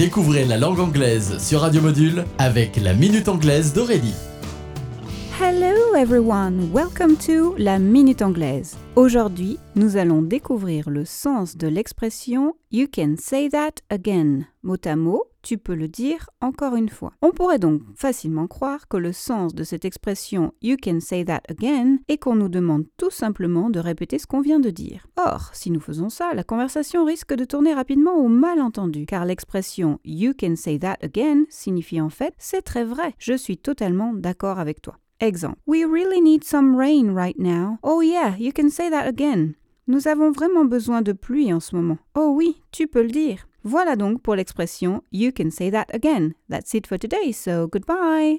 Découvrez la langue anglaise sur Radio Module avec la Minute Anglaise d'Aurélie. Hello everyone, welcome to la Minute Anglaise. Aujourd'hui, nous allons découvrir le sens de l'expression You can say that again. Mot à mot, tu peux le dire encore une fois. On pourrait donc facilement croire que le sens de cette expression You can say that again est qu'on nous demande tout simplement de répéter ce qu'on vient de dire. Or, si nous faisons ça, la conversation risque de tourner rapidement au malentendu, car l'expression You can say that again signifie en fait C'est très vrai, je suis totalement d'accord avec toi. Exemple. We really need some rain right now. Oh yeah, you can say that again. Nous avons vraiment besoin de pluie en ce moment. Oh oui, tu peux le dire. Voilà donc pour l'expression You can say that again. That's it for today, so goodbye.